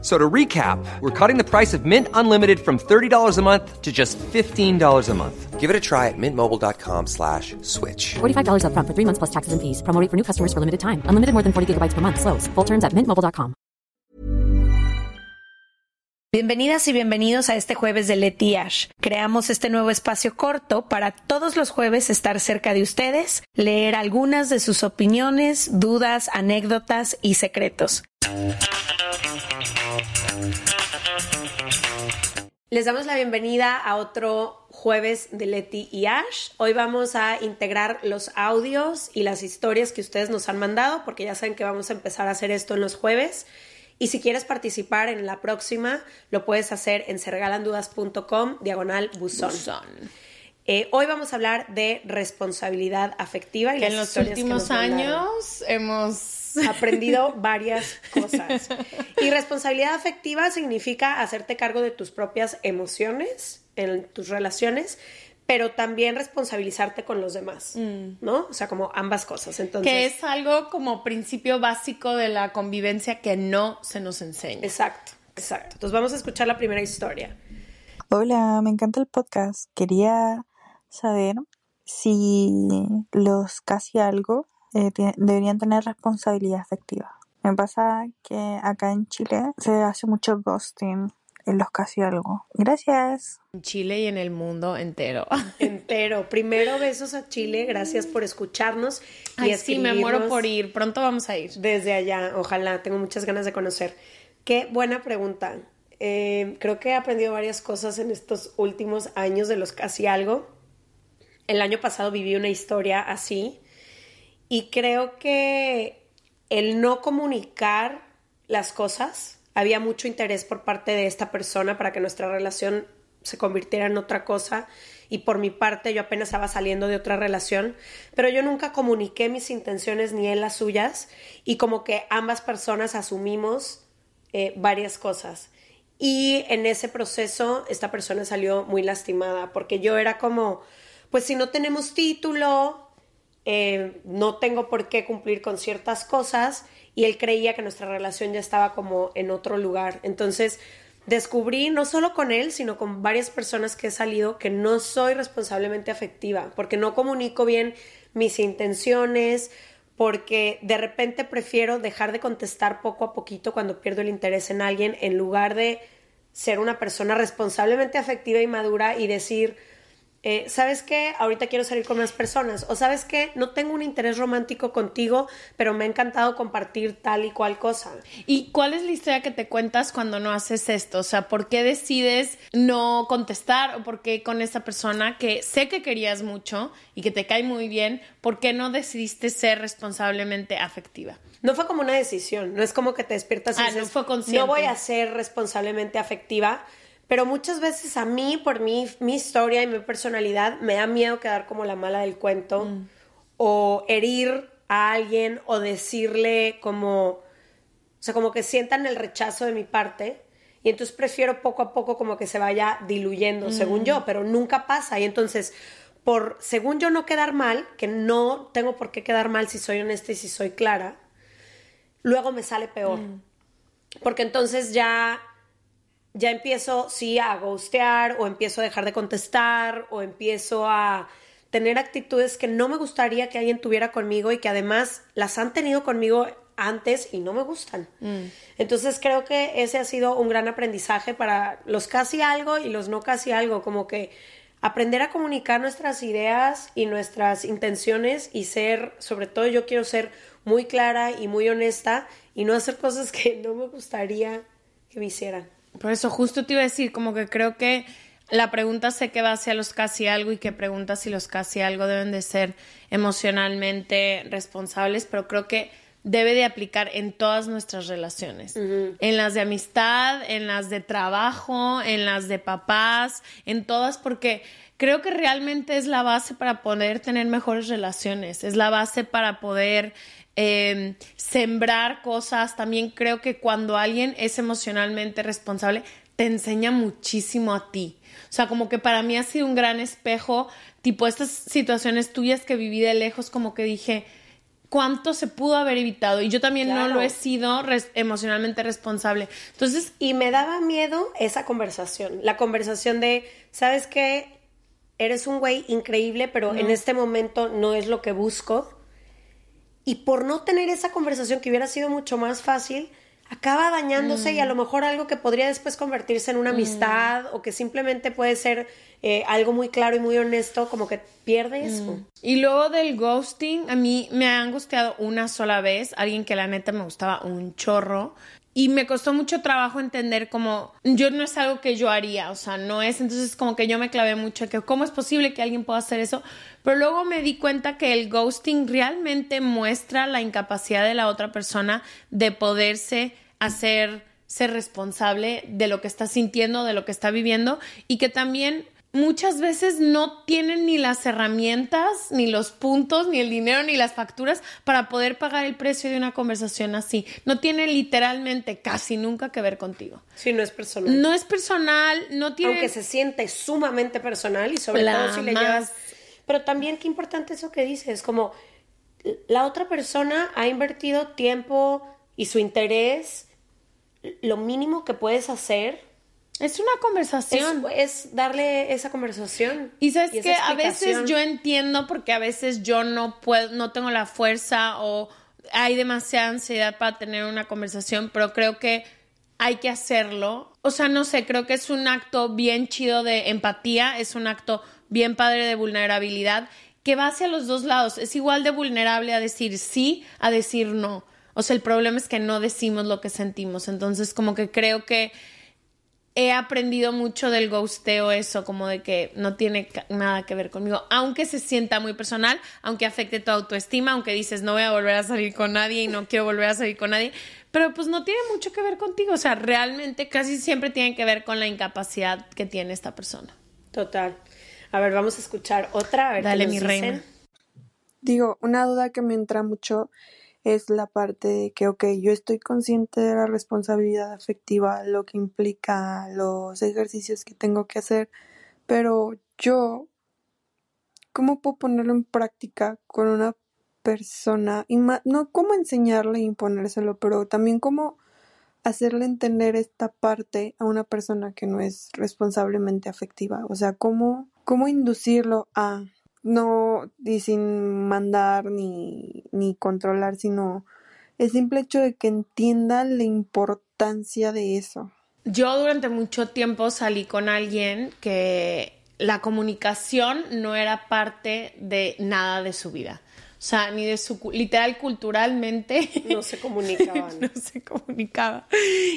So to recap, we're cutting the price of Mint Unlimited from $30 a month to just $15 a month. Give it a try at mintmobile.com slash switch. $45 upfront for three months plus taxes and fees. Promo rate for new customers for limited time. Unlimited more than 40 gigabytes per month. Slows. Full terms at mintmobile.com. Bienvenidas y bienvenidos a este jueves de Leti Ash. Creamos este nuevo espacio corto para todos los jueves estar cerca de ustedes, leer algunas de sus opiniones, dudas, anécdotas y secretos. Les damos la bienvenida a otro jueves de Leti y Ash. Hoy vamos a integrar los audios y las historias que ustedes nos han mandado, porque ya saben que vamos a empezar a hacer esto en los jueves. Y si quieres participar en la próxima, lo puedes hacer en sergalandudas.com, diagonal buzón. Eh, hoy vamos a hablar de responsabilidad afectiva. Y que las en los que últimos mandaron. años hemos aprendido varias cosas. Y responsabilidad afectiva significa hacerte cargo de tus propias emociones en tus relaciones, pero también responsabilizarte con los demás, ¿no? O sea, como ambas cosas. Entonces, que es algo como principio básico de la convivencia que no se nos enseña. Exacto, exacto. Entonces vamos a escuchar la primera historia. Hola, me encanta el podcast. Quería saber si los casi algo eh, deberían tener responsabilidad afectiva. Me pasa que acá en Chile se hace mucho ghosting en los casi algo. Gracias. En Chile y en el mundo entero. Entero. Primero, besos a Chile. Gracias por escucharnos. Y Ay, sí, me muero por ir. Pronto vamos a ir. Desde allá, ojalá. Tengo muchas ganas de conocer. Qué buena pregunta. Eh, creo que he aprendido varias cosas en estos últimos años de los casi algo. El año pasado viví una historia así y creo que el no comunicar las cosas, había mucho interés por parte de esta persona para que nuestra relación se convirtiera en otra cosa y por mi parte yo apenas estaba saliendo de otra relación, pero yo nunca comuniqué mis intenciones ni él las suyas y como que ambas personas asumimos eh, varias cosas. Y en ese proceso esta persona salió muy lastimada porque yo era como, pues si no tenemos título, eh, no tengo por qué cumplir con ciertas cosas y él creía que nuestra relación ya estaba como en otro lugar. Entonces descubrí, no solo con él, sino con varias personas que he salido, que no soy responsablemente afectiva, porque no comunico bien mis intenciones, porque de repente prefiero dejar de contestar poco a poquito cuando pierdo el interés en alguien, en lugar de ser una persona responsablemente afectiva y madura y decir, eh, ¿sabes qué? Ahorita quiero salir con más personas. O ¿sabes qué? No tengo un interés romántico contigo, pero me ha encantado compartir tal y cual cosa. ¿Y cuál es la historia que te cuentas cuando no haces esto? O sea, ¿por qué decides no contestar o por qué con esa persona que sé que querías mucho y que te cae muy bien, ¿por qué no decidiste ser responsablemente afectiva? No fue como una decisión, no es como que te despiertas y Ah, dices, no fue consciente. no voy a ser responsablemente afectiva, pero muchas veces a mí, por mi, mi historia y mi personalidad, me da miedo quedar como la mala del cuento Mm. o herir a alguien o decirle como, o sea, como que sientan el rechazo de mi parte. Y entonces prefiero poco a poco como que se vaya diluyendo, según yo, pero nunca pasa. Y entonces, por, según yo no quedar mal, que no tengo por qué quedar mal si soy honesta y si soy clara, luego me sale peor. Porque entonces ya, ya empiezo, sí, a ghostear o empiezo a dejar de contestar o empiezo a tener actitudes que no me gustaría que alguien tuviera conmigo y que además las han tenido conmigo antes y no me gustan. Entonces creo que ese ha sido un gran aprendizaje para los casi algo y los no casi algo, como que aprender a comunicar nuestras ideas y nuestras intenciones y ser, sobre todo yo quiero ser muy clara y muy honesta y no hacer cosas que no me gustaría que me hicieran. Por eso justo te iba a decir, como que creo que la pregunta sé que va hacia los casi algo y que pregunta si los casi algo deben de ser emocionalmente responsables, pero creo que debe de aplicar en todas nuestras relaciones, en las de amistad, en las de trabajo, en las de papás, en todas, porque creo que realmente es la base para poder tener mejores relaciones, es la base para poder eh, sembrar cosas. También creo que cuando alguien es emocionalmente responsable, te enseña muchísimo a ti. O sea, como que para mí ha sido un gran espejo, tipo estas situaciones tuyas que viví de lejos, como que dije, ¿cuánto se pudo haber evitado? Y yo también no lo he sido res- emocionalmente responsable. Entonces, Y me daba miedo esa conversación, la conversación de, ¿sabes qué? Eres un güey increíble, pero en este momento no es lo que busco. Y por no tener esa conversación que hubiera sido mucho más fácil, acaba dañándose y a lo mejor algo que podría después convertirse en una amistad o que simplemente puede ser eh, algo muy claro y muy honesto, como que pierde eso. Y luego del ghosting, a mí me ha angustiado una sola vez, alguien que la neta me gustaba un chorro. Y me costó mucho trabajo entender como yo no es algo que yo haría, o sea, no es, entonces como que yo me clavé mucho que cómo es posible que alguien pueda hacer eso, pero luego me di cuenta que el ghosting realmente muestra la incapacidad de la otra persona de poderse hacer ser responsable de lo que está sintiendo, de lo que está viviendo y que también muchas veces no tienen ni las herramientas, ni los puntos, ni el dinero, ni las facturas para poder pagar el precio de una conversación así. No tiene literalmente casi nunca que ver contigo. Si no es personal. No es personal, no tiene... aunque se siente sumamente personal y sobre La todo si le más. llevas... Pero también qué importante eso que dices, como la otra persona ha invertido tiempo y su interés, lo mínimo que puedes hacer Es una conversación. es darle esa conversación. Y sabes que a veces yo entiendo porque a veces yo no puedo, no tengo la fuerza o hay demasiada ansiedad para tener una conversación, pero creo que hay que hacerlo. O sea, no sé, creo que es un acto bien chido de empatía, es un acto bien padre de vulnerabilidad que va hacia los dos lados. Es igual de vulnerable a decir sí, a decir no. O sea, el problema es que no decimos lo que sentimos. Entonces, como que creo que he aprendido mucho del ghosteo eso, como de que no tiene nada que ver conmigo, aunque se sienta muy personal, aunque afecte tu autoestima, aunque dices no voy a volver a salir con nadie y no quiero volver a salir con nadie, pero pues no tiene mucho que ver contigo, o sea, realmente casi siempre tiene que ver con la incapacidad que tiene esta persona. Total. A ver, vamos a escuchar otra. A ver qué Dale, nos mi dicen. reina. Digo, una duda que me entra mucho es la parte de que, ok, yo estoy consciente de la responsabilidad afectiva, lo que implica los ejercicios que tengo que hacer, pero yo, ¿cómo puedo ponerlo en práctica con una persona? Y no cómo enseñarle e imponérselo, pero también cómo hacerle entender esta parte a una persona que no es responsablemente afectiva. O sea, cómo, cómo inducirlo a no y sin mandar ni, ni controlar, sino el simple hecho de que entienda la importancia de eso. Yo durante mucho tiempo salí con alguien que la comunicación no era parte de nada de su vida. O sea, ni de su, literal, culturalmente. No se comunicaban. no se comunicaba.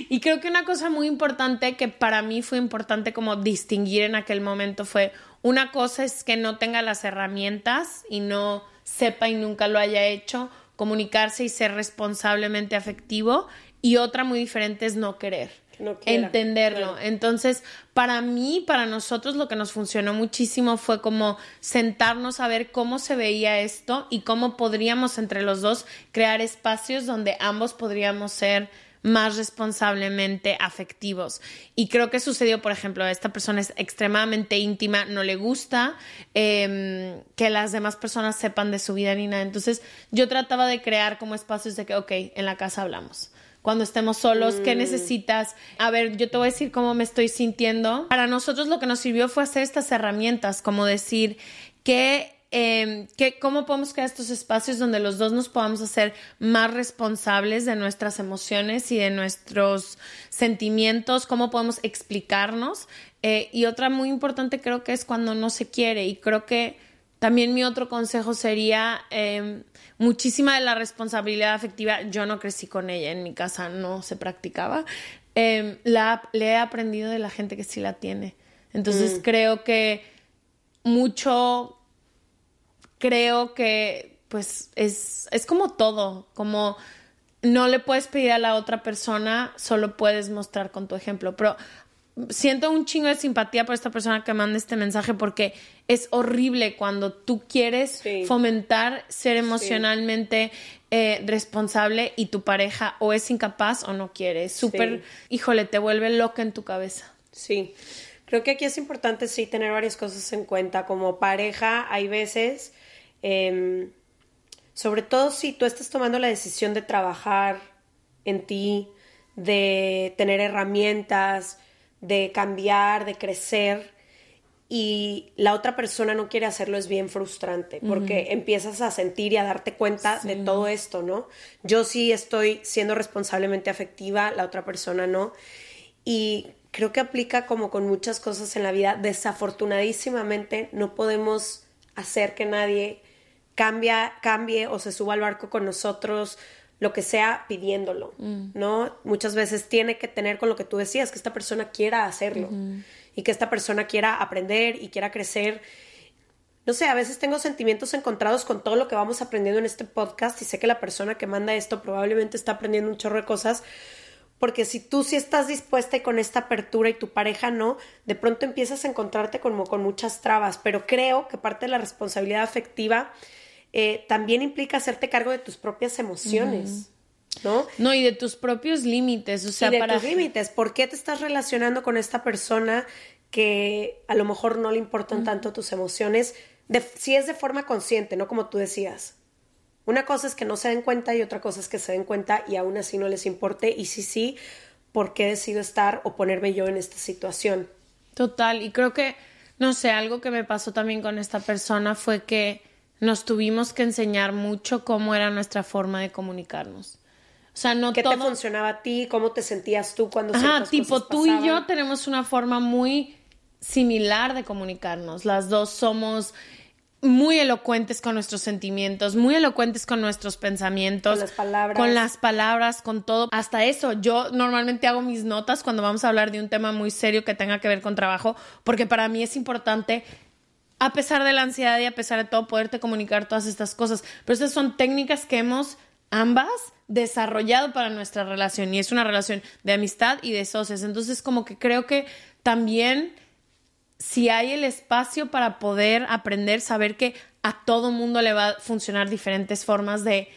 Y creo que una cosa muy importante que para mí fue importante como distinguir en aquel momento fue una cosa es que no tenga las herramientas y no sepa y nunca lo haya hecho, comunicarse y ser responsablemente afectivo y otra muy diferente es no querer. No entenderlo. claro. Entonces, para mí, para nosotros, lo que nos funcionó muchísimo fue como sentarnos a ver cómo se veía esto y cómo podríamos entre los dos crear espacios donde ambos podríamos ser más responsablemente afectivos. Y creo que sucedió, por ejemplo, esta persona es extremadamente íntima, no le gusta eh, que las demás personas sepan de su vida ni nada. Entonces yo trataba de crear como espacios de que, ok, en la casa hablamos. Cuando estemos solos, ¿qué necesitas? A ver, yo te voy a decir cómo me estoy sintiendo. Para nosotros lo que nos sirvió fue hacer estas herramientas, como decir que eh, que, cómo podemos crear estos espacios donde los dos nos podamos hacer más responsables de nuestras emociones y de nuestros sentimientos, cómo podemos explicarnos. Eh, y otra muy importante creo que es cuando no se quiere y creo que también mi otro consejo sería eh, muchísima de la responsabilidad afectiva. Yo no crecí con ella, en mi casa no se practicaba. Eh, la, le he aprendido de la gente que sí la tiene. Entonces creo que mucho creo que pues es, es como todo, como no le puedes pedir a la otra persona, solo puedes mostrar con tu ejemplo, pero siento un chingo de simpatía por esta persona que manda este mensaje porque es horrible cuando tú quieres Sí. fomentar ser emocionalmente eh, responsable y tu pareja o es incapaz o no quiere. Es súper, híjole, te vuelve loca en tu cabeza. Sí, creo que aquí es importante sí tener varias cosas en cuenta. Como pareja, hay veces, em, sobre todo si tú estás tomando la decisión de trabajar en ti, de tener herramientas, de cambiar, de crecer, y la otra persona no quiere hacerlo, es bien frustrante, porque empiezas a sentir y a darte cuenta de todo esto, ¿no? Yo sí estoy siendo responsablemente afectiva, la otra persona no. Y creo que aplica como con muchas cosas en la vida. Desafortunadísimamente no podemos hacer que nadie cambia, cambie o se suba al barco con nosotros, lo que sea, pidiéndolo, ¿no? Muchas veces tiene que tener con lo que tú decías, que esta persona quiera hacerlo y que esta persona quiera aprender y quiera crecer. No sé, a veces tengo sentimientos encontrados con todo lo que vamos aprendiendo en este podcast y sé que la persona que manda esto probablemente está aprendiendo un chorro de cosas, porque si tú sí estás dispuesta y con esta apertura y tu pareja no, de pronto empiezas a encontrarte como con muchas trabas, pero creo que parte de la responsabilidad afectiva eh, también implica hacerte cargo de tus propias emociones, ¿no? No, y de tus propios límites, o sea, y de para... tus límites. ¿Por qué te estás relacionando con esta persona que a lo mejor no le importan tanto tus emociones? De- si es de forma consciente, no como tú decías. Una cosa es que no se den cuenta y otra cosa es que se den cuenta y aún así no les importe. Y sí, sí, ¿por qué decido estar o ponerme yo en esta situación? Total, y creo que, no sé, algo que me pasó también con esta persona fue que nos tuvimos que enseñar mucho cómo era nuestra forma de comunicarnos. O sea, no ¿Qué todo... te funcionaba a ti? ¿Cómo te sentías tú cuando Ajá, tipo cosas tú y yo tenemos una forma muy similar de comunicarnos. Las dos somos muy elocuentes con nuestros sentimientos, muy elocuentes con nuestros pensamientos, Con las palabras. con las palabras, con todo. Hasta eso, yo normalmente hago mis notas cuando vamos a hablar de un tema muy serio que tenga que ver con trabajo, porque para mí es importante a pesar de la ansiedad y a pesar de todo, poderte comunicar todas estas cosas. Pero estas son técnicas que hemos ambas desarrollado para nuestra relación y es una relación de amistad y de socios. Entonces, como que creo que también si hay el espacio para poder aprender, saber que a todo mundo le va a funcionar diferentes formas de...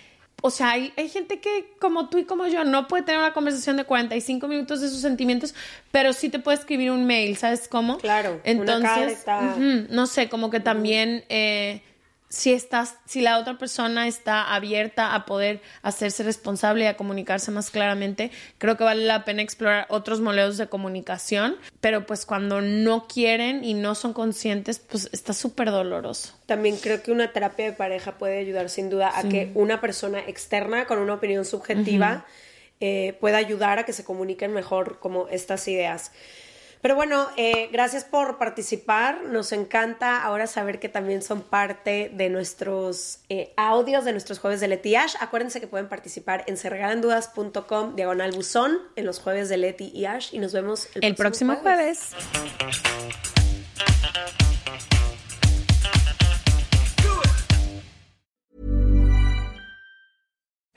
O sea, hay, hay gente que como tú y como yo no puede tener una conversación de 45 minutos de sus sentimientos, pero sí te puede escribir un mail, ¿sabes cómo? Claro, una Entonces, carta. ujú, no sé, como que también eh, si estás, si la otra persona está abierta a poder hacerse responsable y a comunicarse más claramente, creo que vale la pena explorar otros modelos de comunicación, pero pues cuando no quieren y no son conscientes, pues está súper doloroso. También creo que una terapia de pareja puede ayudar sin duda a que una persona externa con una opinión subjetiva eh, pueda ayudar a que se comuniquen mejor como estas ideas. Pero bueno, eh, gracias por participar. Nos encanta ahora saber que también son parte de nuestros eh, audios, de nuestros jueves de Leti Ash. Acuérdense que pueden participar en serregalandudas.com, diagonal buzón, en los jueves de Leti y Ash. Y nos vemos el, El próximo jueves.